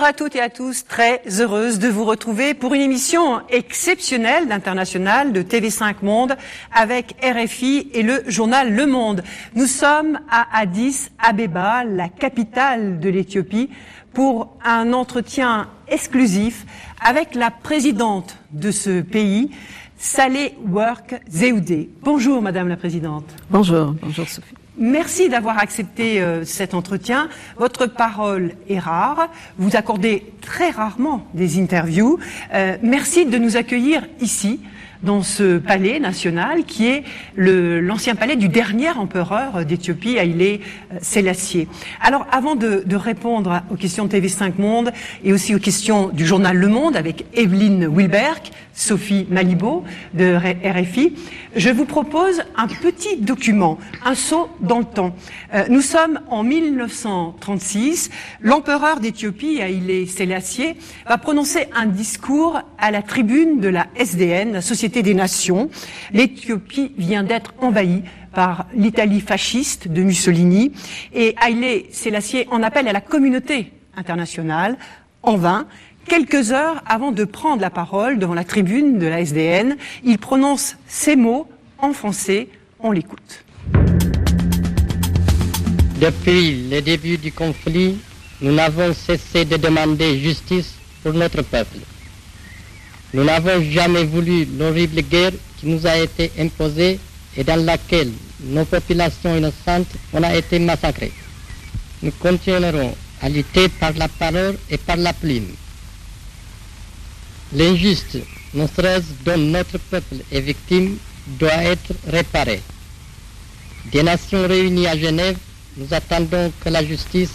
Bonjour à toutes et à tous, très heureuse de vous retrouver pour une émission exceptionnelle d'International de TV5 Monde avec RFI et le journal Le Monde. Nous sommes à Addis Abeba, la capitale de l'Éthiopie, pour un entretien exclusif avec la présidente de ce pays, Saleh Work Zeoudé. Bonjour Madame la Présidente. Bonjour, bonjour Sophie. Merci d'avoir accepté euh, cet entretien. Votre parole est rare. Vous accordez très rarement des interviews. Euh, merci de nous accueillir ici dans ce palais national qui est l'ancien palais du dernier empereur d'Éthiopie, Haïlé euh, Sélassié. Alors, avant de, de, répondre aux questions de TV5 Monde et aussi aux questions du journal Le Monde avec Evelyne Wilberg, Sophie Malibo de RFI, je vous propose un petit document, un saut dans le temps. Euh, nous sommes en 1936. L'empereur d'Éthiopie, Haïlé Sélassié, va prononcer un discours à la tribune de la SDN, la Société des Nations. L'Éthiopie vient d'être envahie par l'Italie fasciste de Mussolini et Haïlé Sélassié en appelle à la communauté internationale en vain. Quelques heures avant de prendre la parole devant la tribune de la SDN, il prononce ces mots en français. On l'écoute. Depuis le début du conflit, nous n'avons cessé de demander justice pour notre peuple. Nous n'avons jamais voulu l'horrible guerre qui nous a été imposée et dans laquelle nos populations innocentes ont été massacrées. Nous continuerons à lutter par la parole et par la plume. L'injuste, non dont notre peuple est victime, doit être réparé. Des nations réunies à Genève, nous attendons que la justice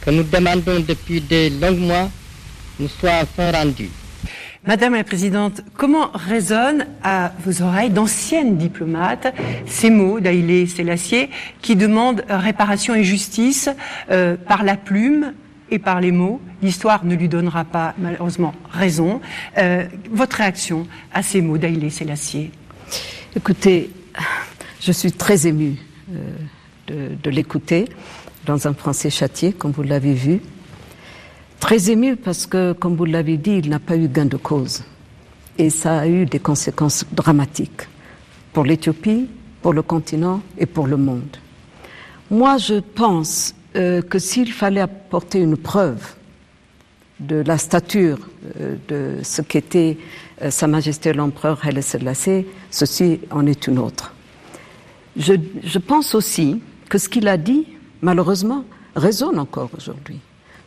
que nous demandons depuis de longs mois nous soit enfin rendue. Madame la Présidente, comment résonnent à vos oreilles d'anciennes diplomates ces mots d'Aïlé Sélassié qui demandent réparation et justice euh, par la plume et par les mots? L'histoire ne lui donnera pas malheureusement raison. Euh, votre réaction à ces mots d'Aïlé Sélassié? Écoutez, je suis très émue euh, de, de l'écouter dans un français châtié, comme vous l'avez vu. Très ému parce que, comme vous l'avez dit, il n'a pas eu gain de cause. Et ça a eu des conséquences dramatiques pour l'Éthiopie, pour le continent et pour le monde. Moi, je pense euh, que s'il fallait apporter une preuve de la stature euh, de ce qu'était euh, Sa Majesté l'Empereur Haile Selassie, ceci en est une autre. Je, je pense aussi que ce qu'il a dit, malheureusement, résonne encore aujourd'hui.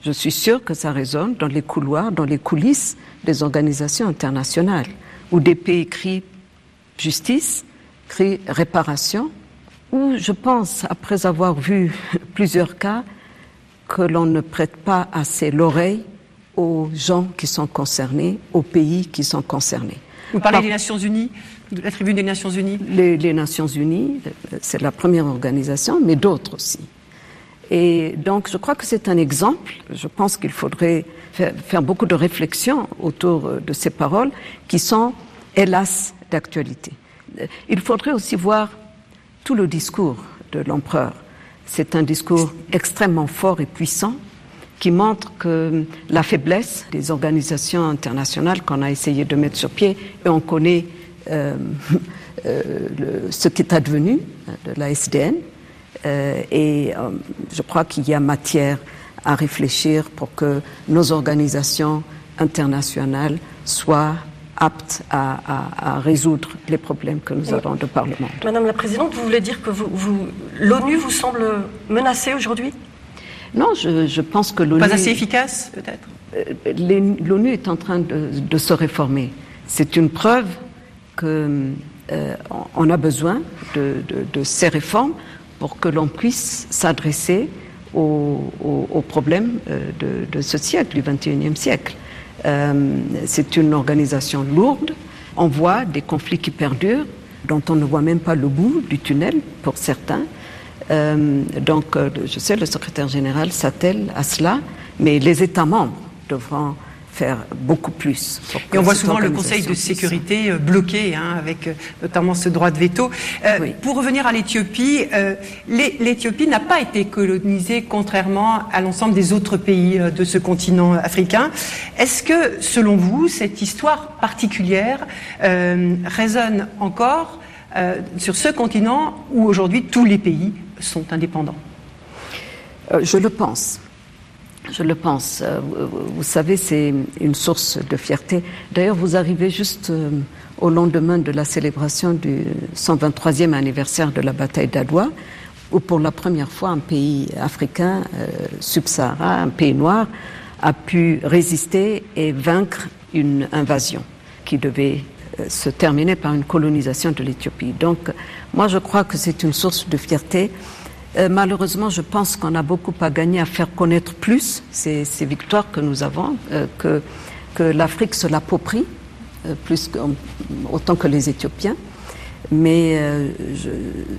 Je suis sûre que ça résonne dans les couloirs, dans les coulisses des organisations internationales, où des pays crient justice, crient réparation, où je pense, après avoir vu plusieurs cas, que l'on ne prête pas assez l'oreille aux gens qui sont concernés, aux pays qui sont concernés. Vous parlez Par... des Nations Unies, de la tribune des Nations Unies? les, les Nations Unies, c'est la première organisation, mais d'autres aussi. Et donc, je crois que c'est un exemple. Je pense qu'il faudrait faire, beaucoup de réflexions autour de ces paroles qui sont, hélas, d'actualité. Il faudrait aussi voir tout le discours de l'empereur. C'est un discours extrêmement fort et puissant qui montre que la faiblesse des organisations internationales qu'on a essayé de mettre sur pied, et on connaît euh, euh, ce qui est advenu de la SDN, euh, et euh, je crois qu'il y a matière à réfléchir pour que nos organisations internationales soient aptes à, à, à, résoudre les problèmes que nous avons de par le monde. Madame la Présidente, vous voulez dire que vous, vous, l'ONU vous semble menacée aujourd'hui? Non, je, je, pense que l'ONU... Pas assez efficace, peut-être? Euh, L'ONU est en train de, de se réformer. C'est une preuve qu'on euh, on a besoin de, de, de ces réformes pour que l'on puisse s'adresser aux, problèmes euh, de, ce siècle, du XXIe siècle. Euh, c'est une organisation lourde, on voit des conflits qui perdurent, dont on ne voit même pas le bout du tunnel pour certains. Euh, donc, je sais, le secrétaire général s'attelle à cela, mais les États membres devront faire beaucoup plus. Et on voit souvent le Conseil de sécurité euh, bloqué, hein, avec euh, notamment ce droit de veto. Euh, pour revenir à l'Éthiopie, l'Éthiopie n'a pas été colonisée contrairement à l'ensemble des autres pays de ce continent africain. Est-ce que, selon vous, cette histoire particulière résonne encore sur ce continent où aujourd'hui tous les pays sont indépendants? Je le pense. Je le pense. Euh, vous savez, c'est une source de fierté. D'ailleurs, vous arrivez juste euh, au lendemain de la célébration du 123e anniversaire de la bataille d'Adwa, où pour la première fois un pays africain euh, subsahara, un pays noir, a pu résister et vaincre une invasion qui devait se terminer par une colonisation de l'Éthiopie. Donc, moi, je crois que c'est une source de fierté euh, malheureusement, je pense qu'on a beaucoup à gagner à faire connaître plus ces, victoires que nous avons, euh, que, que l'Afrique se l'approprie, euh, plus autant que les Éthiopiens. Mais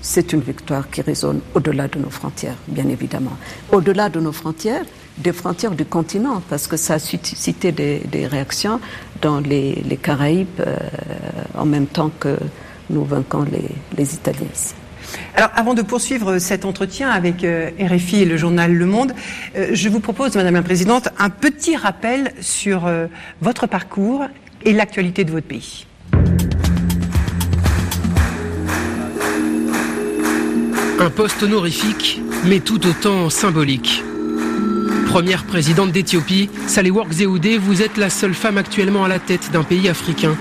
c'est une victoire qui résonne au-delà de nos frontières, bien évidemment. Au-delà de nos frontières, des frontières du continent, parce que ça a suscité des, réactions dans les, Caraïbes en même temps que nous vainquons les, Italiens. Alors, avant de poursuivre cet entretien avec euh, RFI et le journal Le Monde, euh, je vous propose, Madame la Présidente, un petit rappel sur euh, votre parcours et l'actualité de votre pays. Un poste honorifique, mais tout autant symbolique. Première présidente d'Éthiopie, Saléwork Zewde, vous êtes la seule femme actuellement à la tête d'un pays africain.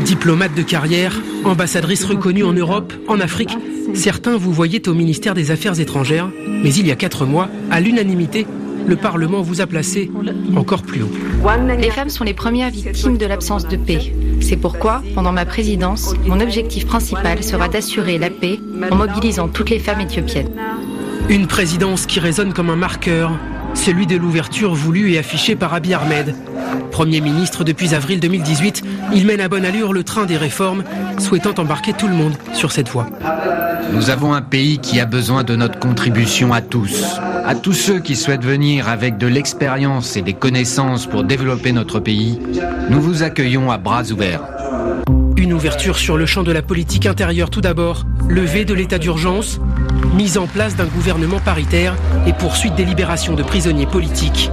Diplomate de carrière, ambassadrice reconnue en Europe, en Afrique Certains vous voyaient au ministère des Affaires étrangères, mais il y a quatre mois, à l'unanimité, le Parlement vous a placé encore plus haut. Les femmes sont les premières victimes de l'absence de paix. C'est pourquoi, pendant ma présidence, mon objectif principal sera d'assurer la paix en mobilisant toutes les femmes éthiopiennes. Une présidence qui résonne comme un marqueur, celui de l'ouverture voulue et affichée par Abiy Ahmed. Premier ministre depuis avril 2018, il mène à bonne allure le train des réformes, souhaitant embarquer tout le monde sur cette voie. Nous avons un pays qui a besoin de notre contribution à tous. À tous ceux qui souhaitent venir avec de l'expérience et des connaissances pour développer notre pays, nous vous accueillons à bras ouverts. Une ouverture sur le champ de la politique intérieure tout d'abord, levée de l'état d'urgence, mise en place d'un gouvernement paritaire et poursuite des libérations de prisonniers politiques.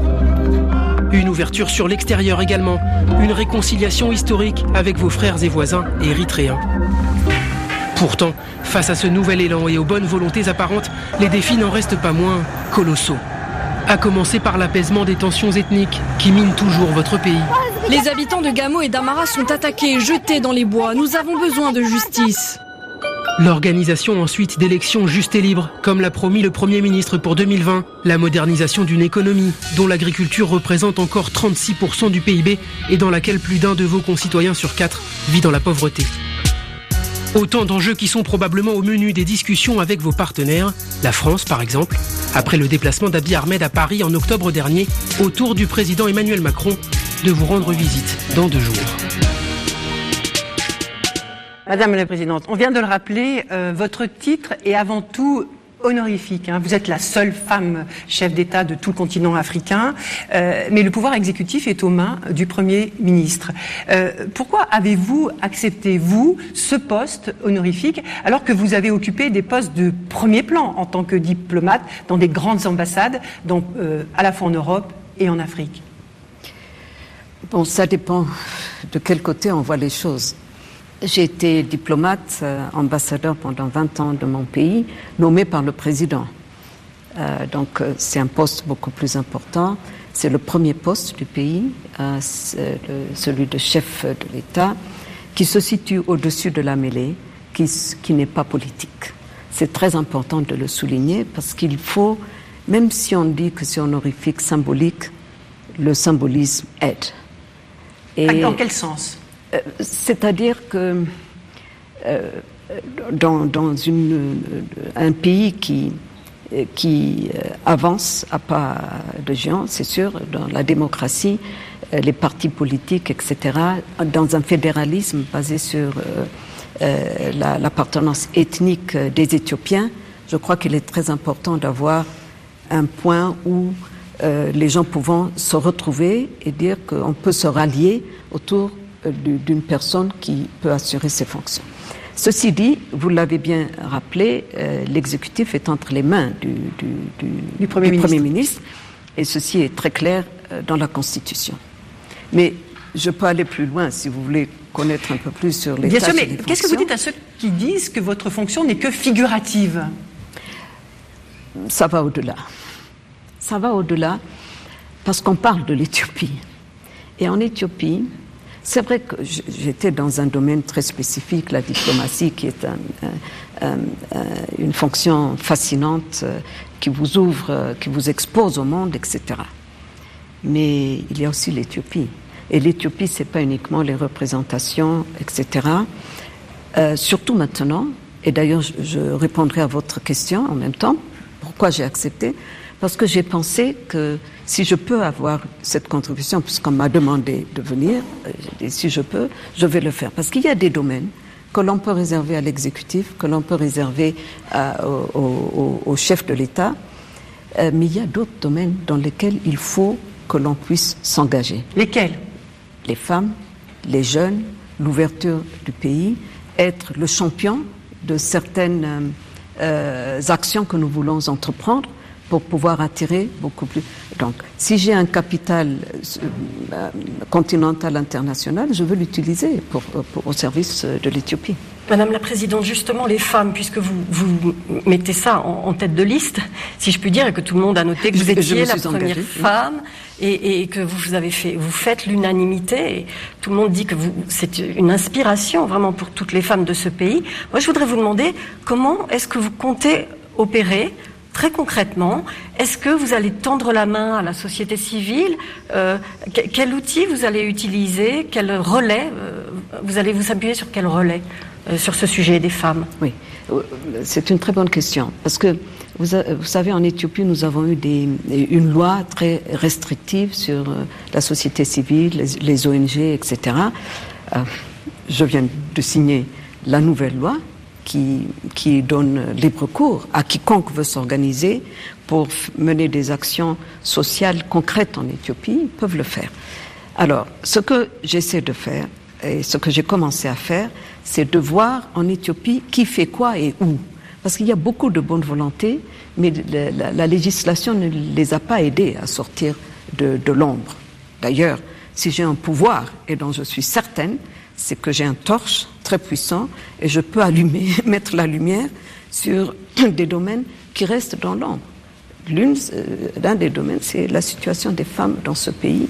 Une ouverture sur l'extérieur également, une réconciliation historique avec vos frères et voisins érythréens. Pourtant, face à ce nouvel élan et aux bonnes volontés apparentes, les défis n'en restent pas moins colossaux. À commencer par l'apaisement des tensions ethniques qui minent toujours votre pays. Les habitants de Gamo et d'Amara sont attaqués et jetés dans les bois. Nous avons besoin de justice. L'organisation ensuite d'élections justes et libres, comme l'a promis le Premier ministre pour 2020, la modernisation d'une économie dont l'agriculture représente encore 36% du PIB et dans laquelle plus d'un de vos concitoyens sur quatre vit dans la pauvreté. Autant d'enjeux qui sont probablement au menu des discussions avec vos partenaires, la France par exemple, après le déplacement d'Abiy Ahmed à Paris en octobre dernier, autour du président Emmanuel Macron de vous rendre visite dans deux jours. Madame la Présidente, on vient de le rappeler, euh, votre titre est avant tout honorifique. Hein. Vous êtes la seule femme chef d'État de tout le continent africain, euh, mais le pouvoir exécutif est aux mains du Premier ministre. Euh, pourquoi avez-vous accepté, vous, ce poste honorifique, alors que vous avez occupé des postes de premier plan en tant que diplomate dans des grandes ambassades, à la fois en Europe et en Afrique? Bon, ça dépend de quel côté on voit les choses. J'ai été diplomate, euh, ambassadeur pendant 20 ans de mon pays, nommé par le président. Euh, donc euh, c'est un poste beaucoup plus important. C'est le premier poste du pays, celui de chef de l'État, qui se situe au-dessus de la mêlée, qui, qui n'est pas politique. C'est très important de le souligner parce qu'il faut, même si on dit que c'est honorifique, symbolique, le symbolisme aide. Et dans quel sens? Euh, c'est-à-dire que euh, dans, un pays qui, avance à pas de géant, c'est sûr, dans la démocratie, euh, les partis politiques, etc., dans un fédéralisme basé sur l'appartenance ethnique des Éthiopiens, je crois qu'il est très important d'avoir un point où euh, les gens pouvant se retrouver et dire qu'on peut se rallier autour euh, d'une personne qui peut assurer ces fonctions. Ceci dit, vous l'avez bien rappelé, euh, l'exécutif est entre les mains du, du, premier, ministre. premier, ministre. et ceci est très clair dans la Constitution. Mais je peux aller plus loin si vous voulez connaître un peu plus sur les Bien sûr, mais qu'est-ce que vous dites à ceux qui disent que votre fonction n'est que figurative? Ça va au-delà. Ça va au-delà parce qu'on parle de l'Éthiopie. Et en Éthiopie, c'est vrai que j'étais dans un domaine très spécifique, la diplomatie, qui est une fonction fascinante, euh, qui vous ouvre, euh, qui vous expose au monde, etc. Mais il y a aussi l'Éthiopie. Et l'Éthiopie, c'est pas uniquement les représentations, etc. Euh, surtout maintenant, et d'ailleurs je, répondrai à votre question en même temps, pourquoi j'ai accepté? Parce que j'ai pensé que si je peux avoir cette contribution, puisqu'on m'a demandé de venir, euh, si je peux, je vais le faire. Parce qu'il y a des domaines que l'on peut réserver à l'exécutif, que l'on peut réserver au, chef de l'État, euh, mais il y a d'autres domaines dans lesquels il faut que l'on puisse s'engager. Lesquels? Les femmes, les jeunes, l'ouverture du pays, être le champion de certaines euh, euh, actions que nous voulons entreprendre pour pouvoir attirer beaucoup plus. Donc, si j'ai un capital euh, continental international, je veux l'utiliser pour, au service de l'Éthiopie. Madame la Présidente, justement, les femmes, puisque vous, vous mettez ça en, tête de liste, si je puis dire, et que tout le monde a noté que vous étiez la première femme, et, et, que vous avez fait, vous faites l'unanimité, et tout le monde dit que vous, c'est une inspiration vraiment pour toutes les femmes de ce pays. Moi, je voudrais vous demander comment est-ce que vous comptez opérer Très concrètement, est-ce que vous allez tendre la main à la société civile euh, Quel outil vous allez utiliser Quel relais euh, Vous allez vous appuyer sur quel relais euh, sur ce sujet des femmes? Oui, c'est une très bonne question. Parce que vous, savez, en Éthiopie, nous avons eu une loi très restrictive sur la société civile, les ONG, etc. je viens de signer la nouvelle loi qui, qui donne libre cours à quiconque veut s'organiser pour mener des actions sociales concrètes en Éthiopie, peuvent le faire. Alors, ce que j'essaie de faire, et ce que j'ai commencé à faire, c'est de voir en Éthiopie qui fait quoi et où. Parce qu'il y a beaucoup de bonne volonté, mais la, la, législation ne les a pas aidés à sortir de, de l'ombre. D'ailleurs, si j'ai un pouvoir, et dont je suis certaine, c'est que j'ai un torche très puissant et je peux allumer, mettre la lumière sur des domaines qui restent dans l'ombre. L'une, euh, l'un des domaines, c'est la situation des femmes dans ce pays,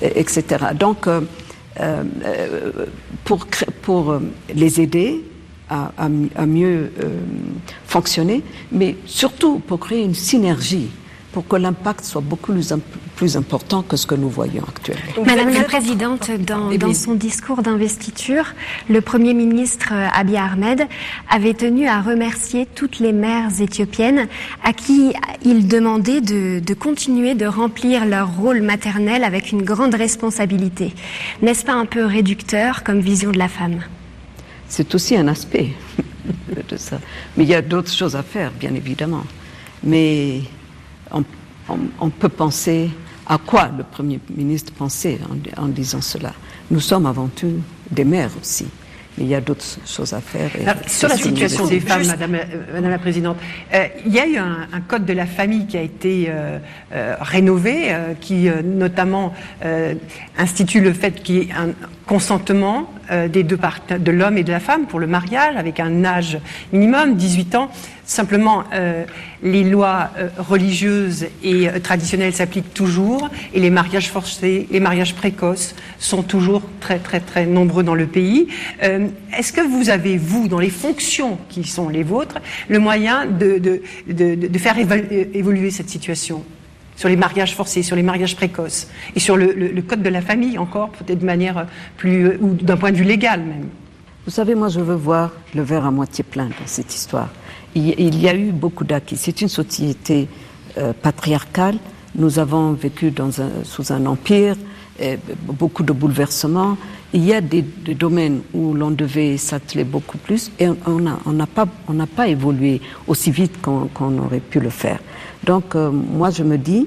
etc. Donc, euh, euh, pour, pour les aider à, à mieux fonctionner, mais surtout pour créer une synergie pour que l'impact soit beaucoup plus, important que ce que nous voyons actuellement. Madame la Présidente, dans, son discours d'investiture, le Premier ministre euh, Abiy Ahmed avait tenu à remercier toutes les mères éthiopiennes à qui il demandait de, de continuer de remplir leur rôle maternel avec une grande responsabilité. N'est-ce pas un peu réducteur comme vision de la femme? C'est aussi un aspect de ça. Mais il y a d'autres choses à faire, bien évidemment. Mais on, peut penser à quoi le Premier ministre pensait en, disant cela. Nous sommes avant tout des mères aussi. Mais il y a d'autres choses à faire. sur la situation des femmes, Madame, euh, Madame, la Présidente, euh, il y a eu un, code de la famille qui a été euh, rénové, qui notamment institue le fait qu'il y ait un consentement des deux de l'homme et de la femme pour le mariage, avec un âge minimum, 18 ans. Simplement, euh, les lois euh, religieuses et euh, traditionnelles s'appliquent toujours et les mariages forcés, les mariages précoces sont toujours très très très nombreux dans le pays. Est-ce que vous avez, vous, dans les fonctions qui sont les vôtres, le moyen de, de, de faire évoluer cette situation? Sur les mariages forcés, sur les mariages précoces et sur le, code de la famille encore, peut-être de manière plus, ou d'un point de vue légal même Vous savez, moi je veux voir le verre à moitié plein dans cette histoire il y a eu beaucoup d'acquis. C'est une société euh, patriarcale. Nous avons vécu sous un empire, beaucoup de bouleversements. Il y a des, domaines où l'on devait s'atteler beaucoup plus et on n'a on pas, pas évolué aussi vite qu'on aurait pu le faire. Donc, euh, moi, je me dis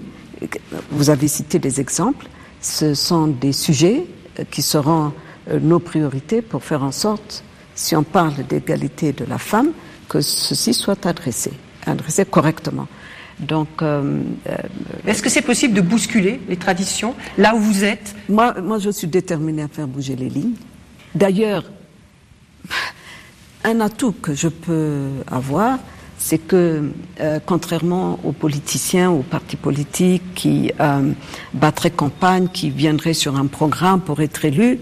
vous avez cité des exemples, ce sont des sujets qui seront nos priorités pour faire en sorte, si on parle d'égalité de la femme, que ceci soit adressé, adressé correctement. Donc, euh, euh, est-ce que c'est possible de bousculer les traditions là où vous êtes? Moi, moi, je suis déterminée à faire bouger les lignes. D'ailleurs, un atout que je peux avoir, c'est que, euh, contrairement aux politiciens, aux partis politiques qui battraient campagne, qui viendraient sur un programme pour être élus,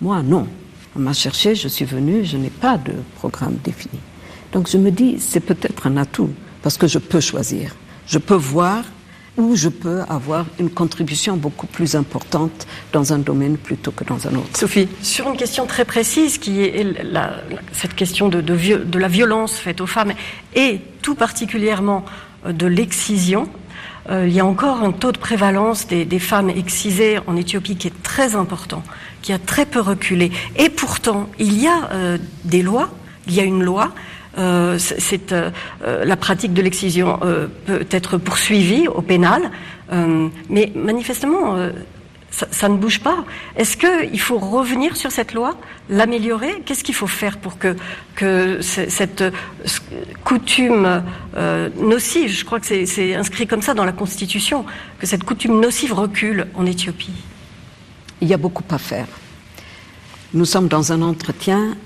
moi, non. On m'a cherché, je suis venue, je n'ai pas de programme défini. Donc je me dis, c'est peut-être un atout, parce que je peux choisir je peux voir où je peux avoir une contribution beaucoup plus importante dans un domaine plutôt que dans un autre. Sophie Sur une question très précise qui est cette question de, de, la violence faite aux femmes et tout particulièrement euh, de l'excision, euh, il y a encore un taux de prévalence des, femmes excisées en Éthiopie qui est très important, qui a très peu reculé. Et pourtant, il y a euh, des lois, il y a une loi euh, c'est euh, euh, la pratique de l'excision peut être poursuivie au pénal, mais manifestement ça, ne bouge pas. Est-ce qu'il faut revenir sur cette loi, l'améliorer? Qu'est-ce qu'il faut faire pour que, que cette coutume nocive, je crois que c'est inscrit comme ça dans la Constitution, que cette coutume nocive recule en Éthiopie? Il y a beaucoup à faire. Nous sommes dans un entretien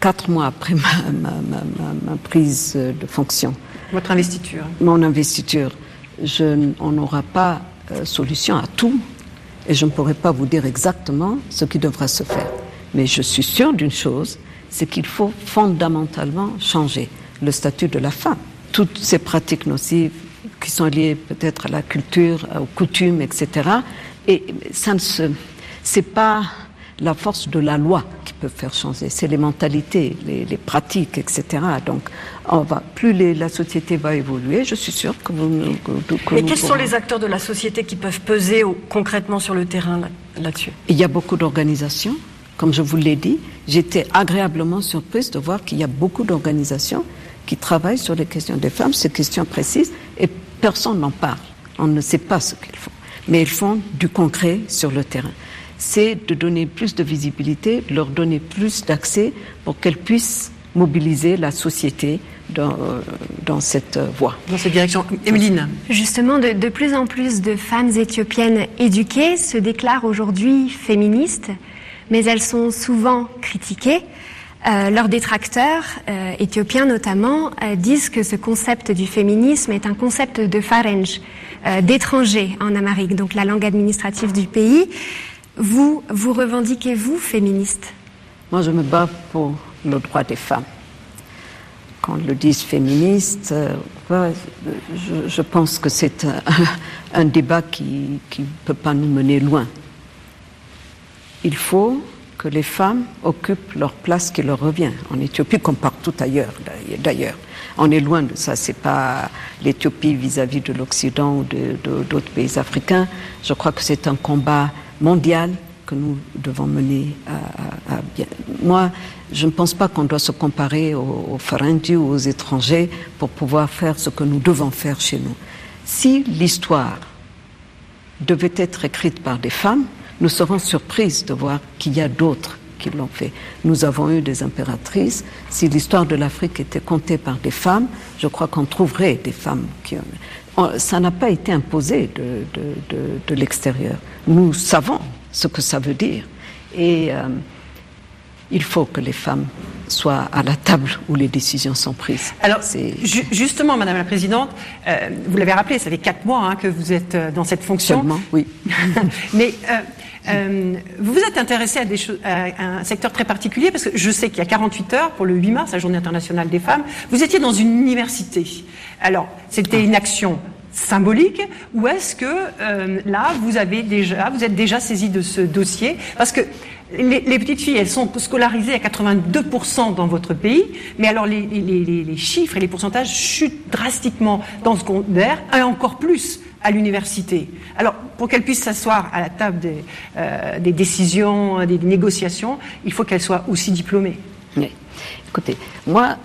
quatre mois après ma, prise de fonction. Votre investiture Mon investiture. Je, on n'aura pas euh, solution à tout et je ne pourrai pas vous dire exactement ce qui devra se faire. Mais je suis sûre d'une chose, c'est qu'il faut fondamentalement changer le statut de la femme. Toutes ces pratiques nocives qui sont liées peut-être à la culture, aux coutumes, etc. Et ça ne se, c'est pas la force de la loi qui peut faire changer. C'est les mentalités, les, pratiques, etc. Donc, on va, plus la société va évoluer, je suis sûre que vous. Que, Mais quels sont les acteurs de la société qui peuvent peser concrètement sur le terrain là-dessus? Il y a beaucoup d'organisations, comme je vous l'ai dit. J'étais agréablement surprise de voir qu'il y a beaucoup d'organisations qui travaillent sur les questions des femmes, ces questions précises, et personne n'en parle. On ne sait pas ce qu'ils font. Mais ils font du concret sur le terrain c'est de donner plus de visibilité, de leur donner plus d'accès pour qu'elles puissent mobiliser la société dans, euh, cette voie. Dans cette direction. Emeline Justement, de, plus en plus de femmes éthiopiennes éduquées se déclarent aujourd'hui féministes, mais elles sont souvent critiquées. Euh, leurs détracteurs, euh, éthiopiens notamment, disent que ce concept du féminisme est un concept de farenj, d'étranger en Amérique, donc la langue administrative du pays. Vous, vous revendiquez-vous féministe? Moi, je me bats pour le droit des femmes. Quand ils le disent féministe, euh, je, pense que c'est un, débat qui ne peut pas nous mener loin. Il faut que les femmes occupent leur place qui leur revient, en Éthiopie comme partout ailleurs d'ailleurs. On est loin de ça, c'est pas l'Éthiopie vis-à-vis de l'Occident ou d'autres pays africains. Je crois que c'est un combat mondiale que nous devons mener à, bien. Moi, je ne pense pas qu'on doit se comparer aux, aux ou aux étrangers pour pouvoir faire ce que nous devons faire chez nous. Si l'histoire devait être écrite par des femmes, nous serons surprises de voir qu'il y a d'autres qui l'ont fait. Nous avons eu des impératrices. Si l'histoire de l'Afrique était contée par des femmes, je crois qu'on trouverait des femmes qui ont ça n'a pas été imposé de, de, de, l'extérieur. Nous savons ce que ça veut dire. Et euh, il faut que les femmes soient à la table où les décisions sont prises. Alors, justement, Madame la Présidente, euh, vous l'avez rappelé, ça fait quatre mois hein, que vous êtes euh, dans cette fonction. Seulement, oui. Mais euh, vous vous êtes intéressé à, des à un secteur très particulier parce que je sais qu'il y a 48 heures pour le 8 mars, la Journée internationale des femmes, vous étiez dans une université. Alors, c'était ah. une action symbolique ou est-ce que euh, là vous avez déjà vous êtes déjà saisi de ce dossier? Parce que les, petites filles elles sont scolarisées à 82% dans votre pays mais alors les, les, chiffres et les pourcentages chutent drastiquement dans le secondaire et encore plus à l'université. Alors, pour qu'elle puisse s'asseoir à la table des, euh, des, décisions, des négociations, il faut qu'elle soit aussi diplômée. Oui. Écoutez, moi,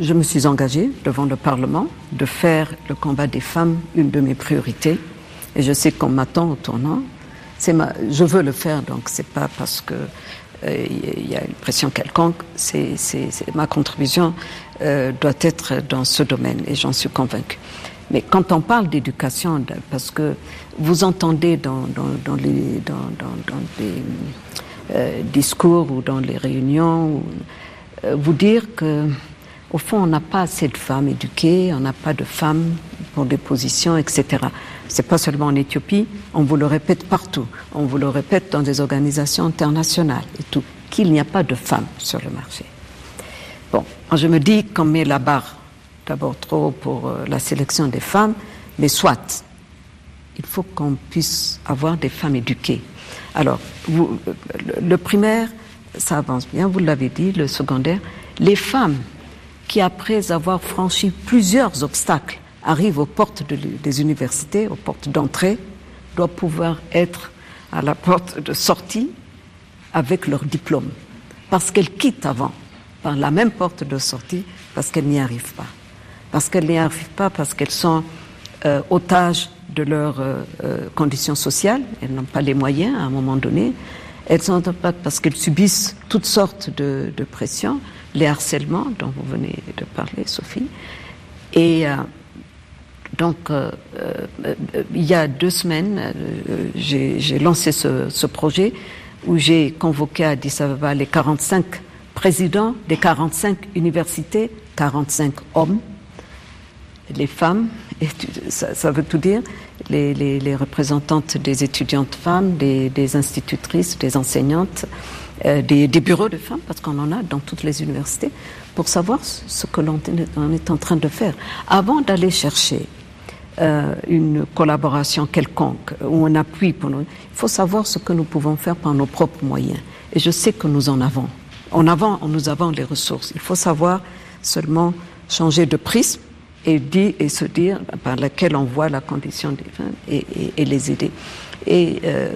je me suis engagée devant le Parlement de faire le combat des femmes une de mes priorités. Et je sais qu'on m'attend au tournant. Ma, je veux le faire, donc c'est pas parce que euh, il y a une pression quelconque. C'est, ma contribution euh, doit être dans ce domaine, et j'en suis convaincue. Mais quand on parle d'éducation, parce que vous entendez dans, dans, les, dans, les euh, discours ou dans les réunions, vous dire que au fond, on n'a pas assez de femmes éduquées, on n'a pas de femmes pour des positions, etc. C'est pas seulement en Éthiopie, on vous le répète partout, on vous le répète dans des organisations internationales et tout, qu'il n'y a pas de femmes sur le marché. Bon, je me dis qu'on met la barre d'abord trop pour euh, la sélection des femmes, mais soit, il faut qu'on puisse avoir des femmes éduquées. Alors, vous, le primaire, ça avance bien, vous l'avez dit, le secondaire, les femmes qui, après avoir franchi plusieurs obstacles, arrivent aux portes des universités, aux portes d'entrée, doivent pouvoir être à la porte de sortie avec leur diplôme. Parce qu'elles quittent avant, par la même porte de sortie, parce qu'elles n'y arrivent pas. Parce qu'elles n'y arrivent pas, parce qu'elles sont euh, otages de leurs euh, euh, conditions sociales, elles n'ont pas les moyens à un moment donné, elles sont pas parce qu'elles subissent toutes sortes de, de pressions, les harcèlements dont vous venez de parler, Sophie. Et euh, donc, euh, euh, il y a deux semaines, j'ai lancé ce, projet où j'ai convoqué à Addis Ababa les 45 présidents des 45 universités, 45 hommes, les femmes, ça, veut tout dire, les, représentantes des étudiantes femmes, des institutrices, des enseignantes, euh, des, des, bureaux de femmes, parce qu'on en a dans toutes les universités, pour savoir ce que l'on est en train de faire. Avant d'aller chercher euh, une collaboration quelconque ou un appui pour nous, il faut savoir ce que nous pouvons faire par nos propres moyens. Et je sais que nous en avons. En avant, nous avons les ressources. Il faut savoir seulement changer de prisme et, dire, et se dire par laquelle on voit la condition des femmes et, et, et les aider. Et euh,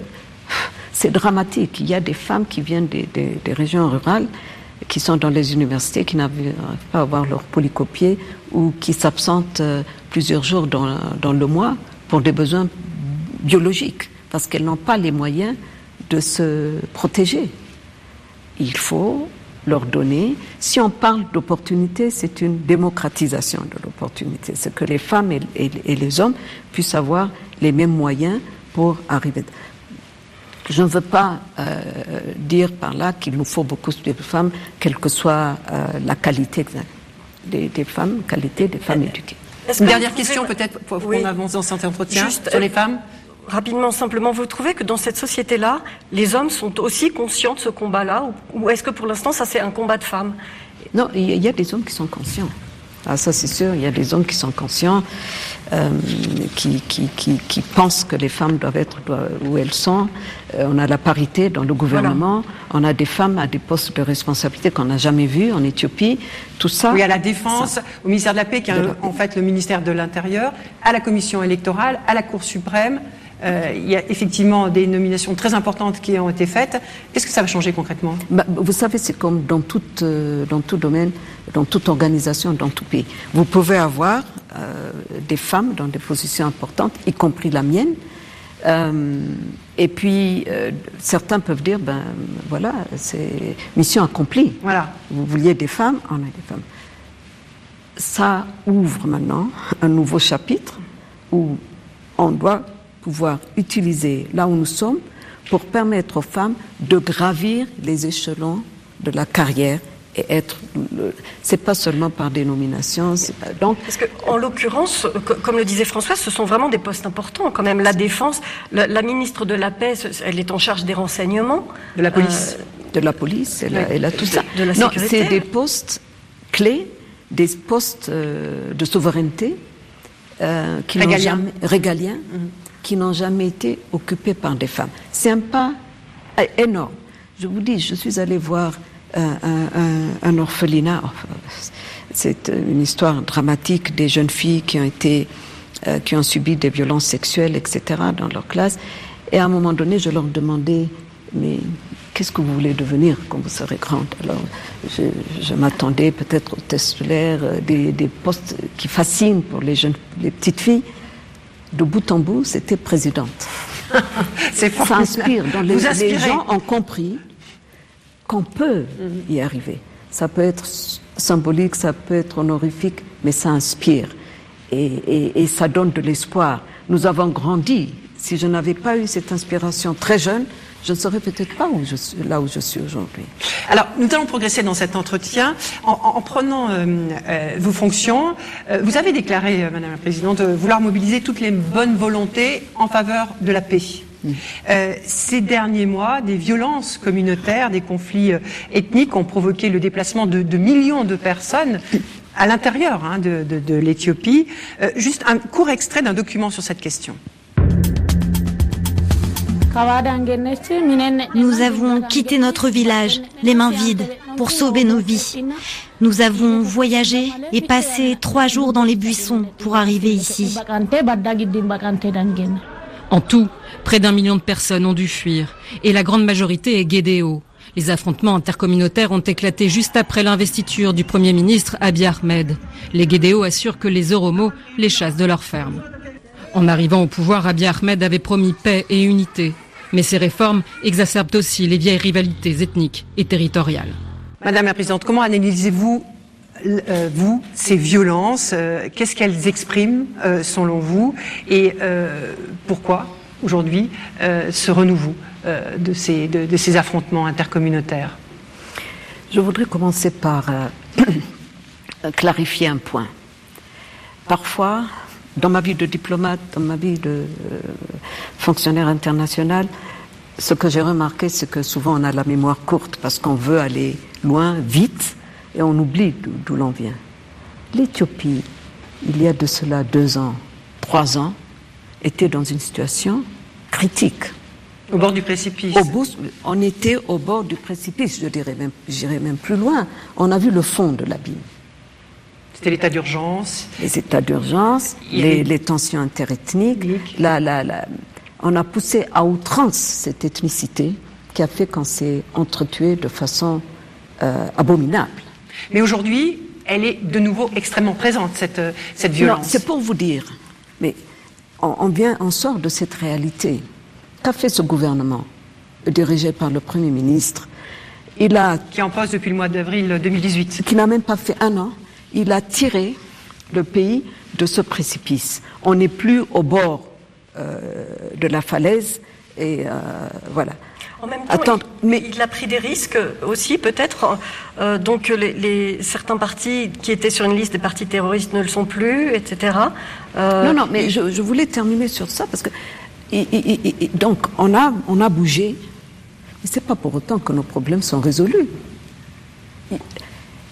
c'est dramatique. Il y a des femmes qui viennent des, régions rurales, qui sont dans les universités, qui n'arrivent pas à avoir leur polycopier ou qui s'absentent euh, plusieurs jours dans, le mois pour des besoins biologiques, parce qu'elles n'ont pas les moyens de se protéger. Il faut leur donner. Si on parle d'opportunité, c'est une démocratisation de l'opportunité. C'est que les femmes et, les hommes puissent avoir les mêmes moyens pour arriver. Je ne veux pas euh, dire par là qu'il nous faut beaucoup de femmes, quelle que soit euh, la qualité des, des, femmes, qualité des femmes éduquées. Une dernière question peut-être pour qu'on oui. avance dans cet entretien Juste, sur les femmes Rapidement, simplement, vous trouvez que dans cette société-là, les hommes sont aussi conscients de ce combat-là Ou, ou est-ce que pour l'instant, ça c'est un combat de femmes? Non, il y a des hommes qui sont conscients. Ah, ça c'est sûr, il y a des hommes qui sont conscients, euh, qui, qui, qui, qui, pensent que les femmes doivent être où elles sont. Euh, on a la parité dans le gouvernement, voilà. on a des femmes à des postes de responsabilité qu'on n'a jamais vus en Éthiopie. Tout ça. Oui, à la défense, ça. au ministère de la Paix, qui est en fait le ministère de l'Intérieur, à la commission électorale, à la Cour suprême. Euh, il y a effectivement des nominations très importantes qui ont été faites. Qu'est-ce que ça va changer concrètement? Bah, Vous savez, c'est comme dans tout, euh, dans tout domaine, dans toute organisation, dans tout pays. Vous pouvez avoir euh, des femmes dans des positions importantes, y compris la mienne. Et puis, certains peuvent dire, ben voilà, c'est mission accomplie. Voilà. Vous vouliez des femmes, on a des femmes. Ça ouvre maintenant un nouveau chapitre où on doit pouvoir utiliser là où nous sommes pour permettre aux femmes de gravir les échelons de la carrière et être. C'est pas seulement par dénomination. Pas, donc, parce que en l'occurrence, comme le disait François, ce sont vraiment des postes importants quand même. La défense, la, la, ministre de la paix, elle est en charge des renseignements, de la police, euh, de la police, elle, a, elle a tout ça. De la non, c'est des postes clés, des postes euh, de souveraineté euh, qui régaliens. Jamais, régaliens mm -hmm qui n'ont jamais été occupées par des femmes. C'est un pas énorme. Je vous dis, je suis allée voir un, un, orphelinat. C'est une histoire dramatique des jeunes filles qui ont été, euh, qui ont subi des violences sexuelles, etc., dans leur classe. Et à un moment donné, je leur demandais, mais qu'est-ce que vous voulez devenir quand vous serez grande? Alors, je, m'attendais peut-être aux tests scolaires, des, des postes qui fascinent pour les jeunes, les petites filles. De bout en bout, c'était présidente. C'est Ça inspire. Dans les, les, gens ont compris qu'on peut y arriver. Ça peut être symbolique, ça peut être honorifique, mais ça inspire. Et, et, et ça donne de l'espoir. Nous avons grandi. Si je n'avais pas eu cette inspiration très jeune, je ne serais peut-être pas où je suis, là où je suis aujourd'hui. Alors, nous allons progresser dans cet entretien en, en prenant euh, euh, vos fonctions. Euh, vous avez déclaré, euh, Madame la Présidente, vouloir mobiliser toutes les bonnes volontés en faveur de la paix. Mmh. ces derniers mois, des violences communautaires, des conflits ethniques ont provoqué le déplacement de, de millions de personnes à l'intérieur hein, de, de, de l'Éthiopie. juste un court extrait d'un document sur cette question. Nous avons quitté notre village, les mains vides, pour sauver nos vies. Nous avons voyagé et passé trois jours dans les buissons pour arriver ici. En tout, près d'un million de personnes ont dû fuir, et la grande majorité est Guédéo. Les affrontements intercommunautaires ont éclaté juste après l'investiture du Premier ministre Abiy Ahmed. Les Guédéo assurent que les Oromo les chassent de leurs fermes. En arrivant au pouvoir, Abiy Ahmed avait promis paix et unité. Mais ces réformes exacerbent aussi les vieilles rivalités ethniques et territoriales. Madame la Présidente, comment analysez-vous euh, vous, ces violences, euh, qu'est-ce qu'elles expriment euh, selon vous et euh, pourquoi aujourd'hui euh, ce renouveau de ces, de, de, ces affrontements intercommunautaires? Je voudrais commencer par clarifier un point. Parfois, dans ma vie de diplomate, dans ma vie de euh, fonctionnaire international, ce que j'ai remarqué, c'est que souvent on a la mémoire courte parce qu'on veut aller loin, vite, et on oublie d'où l'on vient. L'Éthiopie, il y a de cela deux ans, trois ans, était dans une situation critique. Au bord du précipice. Au bout, on était au bord du précipice, je dirais même, j'irais même plus loin. On a vu le fond de l'abîme. C'était l'état d'urgence. Les états d'urgence, les, les, tensions interethniques. La, la, la, on a poussé à outrance cette ethnicité qui a fait qu'on s'est entretué de façon euh, abominable. Mais aujourd'hui, elle est de nouveau extrêmement présente, cette, cette violence. C'est pour vous dire, mais on, on, vient, on sort de cette réalité. Qu'a fait ce gouvernement, dirigé par le Premier ministre? Il a, Qui est en poste depuis le mois d'avril 2018. Qui n'a même pas fait un an il a tiré le pays de ce précipice. On n'est plus au bord euh, de la falaise et euh, voilà. En même temps, il, mais il a pris des risques aussi, peut-être. Euh, donc, les, les, certains partis qui étaient sur une liste des partis terroristes ne le sont plus, etc. non, non, mais je, je, voulais terminer sur ça parce que et, et, et, donc on a on a bougé, mais c'est pas pour autant que nos problèmes sont résolus.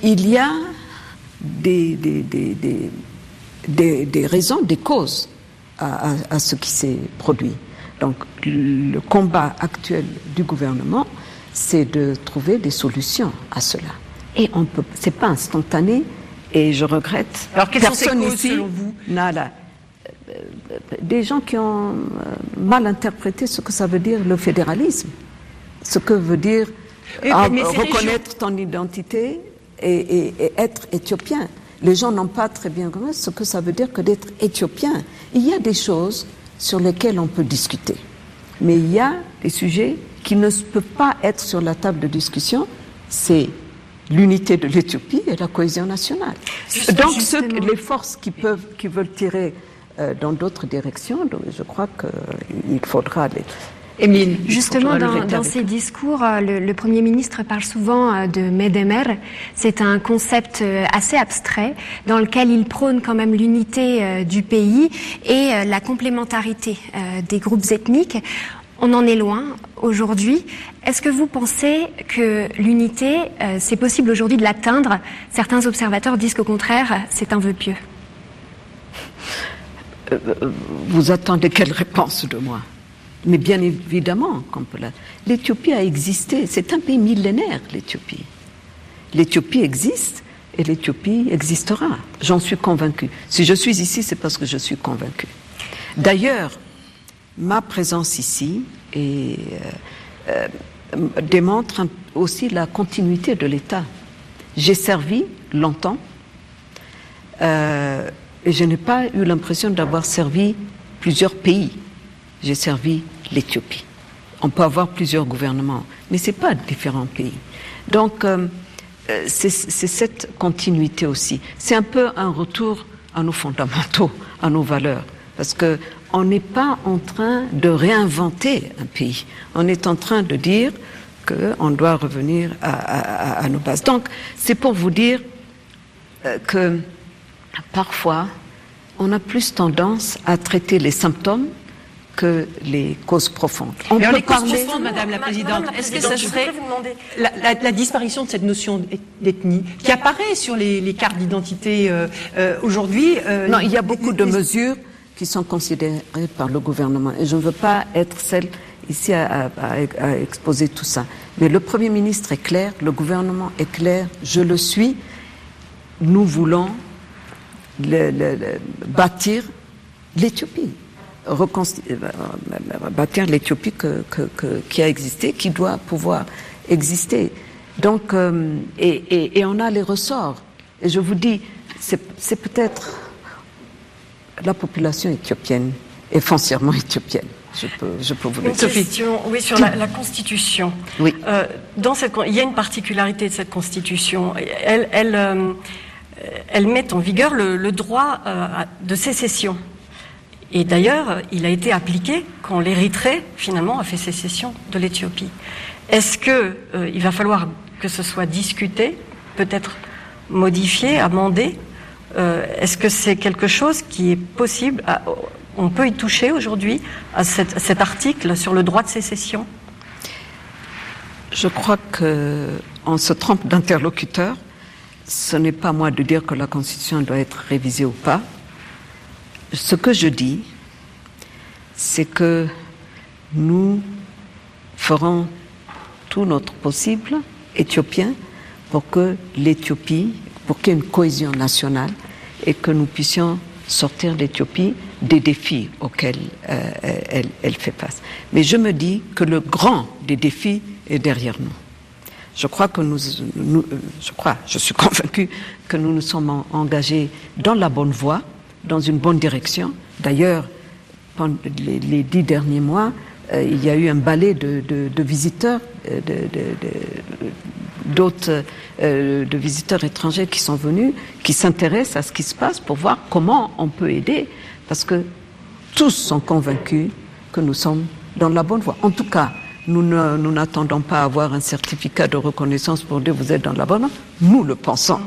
Il y a des, des, des, des, raisons, des causes à, à, à ce qui s'est produit. Donc le combat actuel du gouvernement, c'est de trouver des solutions à cela. Et on peut, c'est pas instantané. Et je regrette. Alors quelles personne sont ces causes, ici selon vous? Nada. Des gens qui ont mal interprété ce que ça veut dire le fédéralisme, ce que veut dire mais reconnaître ton identité, et, et, et, être éthiopien. Les gens n'ont pas très bien compris ce que ça veut dire que d'être éthiopien. Il y a des choses sur lesquelles on peut discuter, mais il y a des sujets qui ne peuvent pas être sur la table de discussion. C'est l'unité de l'Éthiopie et la cohésion nationale. Donc, ceux, les forces qui peuvent, qui veulent tirer euh, dans d'autres directions, je crois qu'il faudra les, Emeline, Justement, dans, dans ces discours, euh, le, le, Premier ministre parle souvent euh, de Medemer. C'est un concept euh, assez abstrait dans lequel il prône quand même l'unité du pays et la complémentarité des groupes ethniques. On en est loin aujourd'hui. Est-ce que vous pensez que l'unité, c'est possible aujourd'hui de l'atteindre? Certains observateurs disent qu'au contraire, c'est un vœu pieux. Vous attendez quelle réponse de moi? Mais bien évidemment, l'Éthiopie a existé. C'est un pays millénaire, l'Éthiopie. L'Éthiopie existe et l'Éthiopie existera. J'en suis convaincu. Si je suis ici, c'est parce que je suis convaincu. D'ailleurs, ma présence ici euh, euh, démontre aussi la continuité de l'État. J'ai servi longtemps euh, et je n'ai pas eu l'impression d'avoir servi plusieurs pays. J'ai servi l'Éthiopie. On peut avoir plusieurs gouvernements, mais ce n'est pas différents pays. Donc, euh, euh, c'est cette continuité aussi. C'est un peu un retour à nos fondamentaux, à nos valeurs. Parce que on n'est pas en train de réinventer un pays. On est en train de dire qu'on doit revenir à, nos bases. Donc, c'est pour vous dire euh, que parfois, on a plus tendance à traiter les symptômes que les causes profondes. On peut les causes profondes, Madame la Présidente, est-ce que ça serait la, disparition de cette notion d'ethnie qui apparaît sur les, cartes d'identité euh, euh, aujourd'hui Non, il y a beaucoup de mesures qui sont considérées par le gouvernement. Et je ne veux pas être celle ici à, exposer tout ça. Mais le Premier ministre est clair, le gouvernement est clair, je le suis. Nous voulons bâtir l'Éthiopie, euh, bâtir l'Éthiopie qui a existé, qui doit pouvoir exister. Donc, euh, et, et on a les ressorts. Et je vous dis, c'est peut-être la population éthiopienne est foncièrement éthiopienne. Je peux, je peux vous le dire. Question, oui, sur la, Constitution. Oui. Euh, dans cette, il y a une particularité de cette Constitution. Elle, elle, euh, elle met en vigueur le, droit euh, de sécession. Et d'ailleurs, il a été appliqué quand l'Érythrée, finalement, a fait sécession de l'Éthiopie. Est-ce que il va falloir que ce soit discuté, peut-être modifié, amendé euh, est-ce que c'est quelque chose qui est possible On peut y toucher aujourd'hui à, cet article sur le droit de sécession? Je crois qu'on se trompe d'interlocuteur. Ce n'est pas moi de dire que la Constitution doit être révisée ou pas. Ce que je dis, c'est que nous ferons tout notre possible éthiopien pour que l'Éthiopie pour qu'il y ait une cohésion nationale et que nous puissions sortir l'Éthiopie des défis auxquels euh, elle, fait face. Mais je me dis que le grand des défis est derrière nous. Je crois que nous, je crois, je suis convaincu que nous nous sommes engagés dans la bonne voie, dans une bonne direction. D'ailleurs, pendant les, dix derniers mois, euh, il y a eu un balai de, visiteurs, euh, d'autres euh, de visiteurs étrangers qui sont venus, qui s'intéressent à ce qui se passe pour voir comment on peut aider, parce que tous sont convaincus que nous sommes dans la bonne voie. En tout cas, nous n'attendons pas à avoir un certificat de reconnaissance pour dire vous êtes dans la bonne voie. Nous le pensons.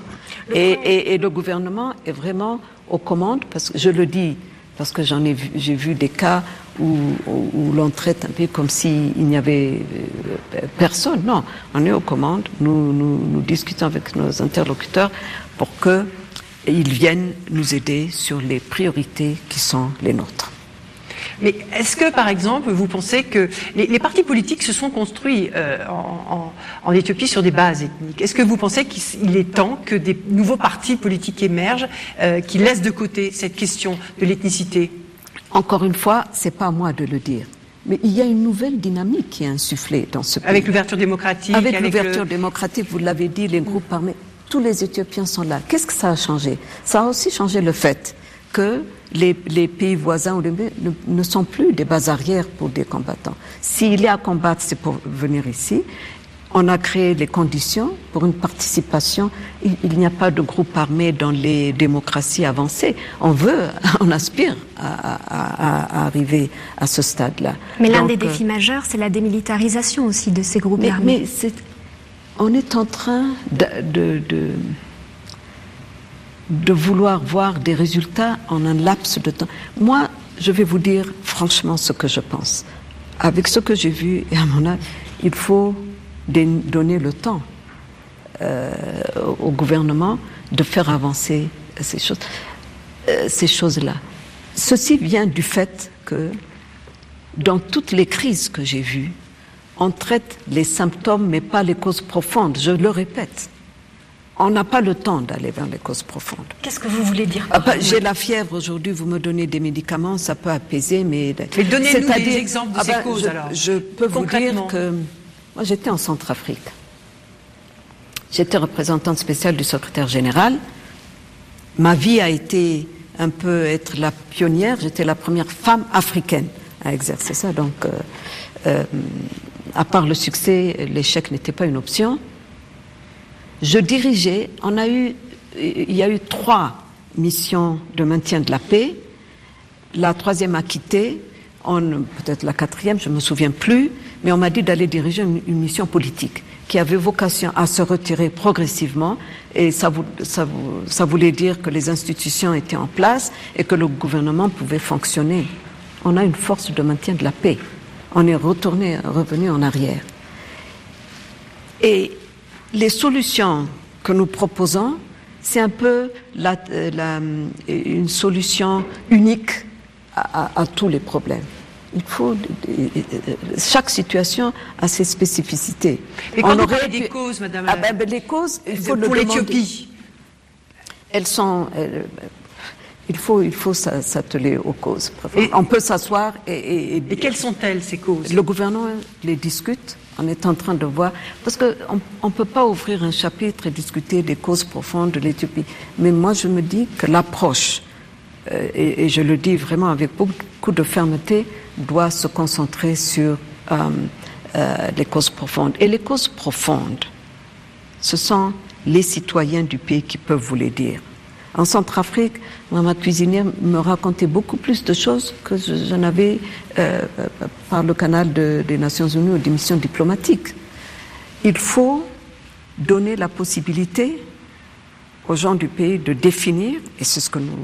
et, et le gouvernement est vraiment aux commandes, parce que je le dis parce que j'en ai vu, j'ai vu des cas où, l'on traite un peu comme s'il n'y avait euh, personne. Non, on est aux commandes, nous, nous, discutons avec nos interlocuteurs pour qu'ils viennent nous aider sur les priorités qui sont les nôtres. Mais est-ce que, par exemple, vous pensez que les, partis politiques se sont construits euh, en, Éthiopie sur des bases ethniques? Est-ce que vous pensez qu'il est temps que des nouveaux partis politiques émergent euh, qui laissent de côté cette question de l'ethnicité? Encore une fois, c'est pas à moi de le dire. Mais il y a une nouvelle dynamique qui est insufflée dans ce pays. Avec l'ouverture démocratique Avec, l'ouverture démocratique, vous l'avez dit, les groupes armés, tous les Éthiopiens sont là. Qu'est-ce que ça a changé? Ça a aussi changé le fait que les, pays voisins ne, sont plus des bases arrières pour des combattants. S'il y a à combattre, c'est pour venir ici. On a créé les conditions pour une participation. Il, n'y a pas de groupe armé dans les démocraties avancées. On veut, on aspire à, arriver à ce stade-là. Mais l'un des euh, défis majeurs, c'est la démilitarisation aussi de ces groupes armés. Mais on est en train de de vouloir voir des résultats en un laps de temps. Moi, je vais vous dire franchement ce que je pense. Avec ce que j'ai vu, et à mon âge, il faut donner le temps euh, au gouvernement de faire avancer ces choses, euh, ces choses-là. Ceci vient du fait que dans toutes les crises que j'ai vues, on traite les symptômes mais pas les causes profondes. Je le répète on n'a pas le temps d'aller vers les causes profondes. Qu'est-ce que vous voulez dire ah, bah, J'ai la fièvre aujourd'hui, vous me donnez des médicaments, ça peut apaiser, mais... Mais donnez-nous des exemples de ah, ces bah, causes, je, alors. Je peux vous dire que... Moi, j'étais en Centrafrique. J'étais représentante spéciale du secrétaire général. Ma vie a été un peu être la pionnière. J'étais la première femme africaine à exercer ça. Donc, euh, euh, à part le succès, l'échec n'était pas une option. Je dirigeais, on a eu, il y a eu trois missions de maintien de la paix. La troisième a quitté, peut-être la quatrième, je ne me souviens plus, mais on m'a dit d'aller diriger une, mission politique qui avait vocation à se retirer progressivement et ça, ça, ça, voulait dire que les institutions étaient en place et que le gouvernement pouvait fonctionner. On a une force de maintien de la paix. On est retourné, revenu en arrière. Et les solutions que nous proposons, c'est un peu la, la, une solution unique à, à, à tous les problèmes il faut chaque situation a ses spécificités. Et quand On parlez des causes, Madame, ah ben, ben, les causes, il faut pour l'Éthiopie, elles sont. il faut, il faut s'atteler aux causes. Et, On peut s'asseoir et, et, et, quelles sont-elles ces causes? Le gouvernement les discute. On est en train de voir parce qu'on ne peut pas ouvrir un chapitre et discuter des causes profondes de l'Éthiopie. Mais moi, je me dis que l'approche, euh, et, je le dis vraiment avec beaucoup de fermeté, doit se concentrer sur euh, euh, les causes profondes. Et les causes profondes, ce sont les citoyens du pays qui peuvent vous les dire. En Centrafrique, ma cuisinière me racontait beaucoup plus de choses que je, n'avais euh, par le canal des Nations Unies ou des missions diplomatiques. Il faut donner la possibilité aux gens du pays de définir, et c'est ce que nous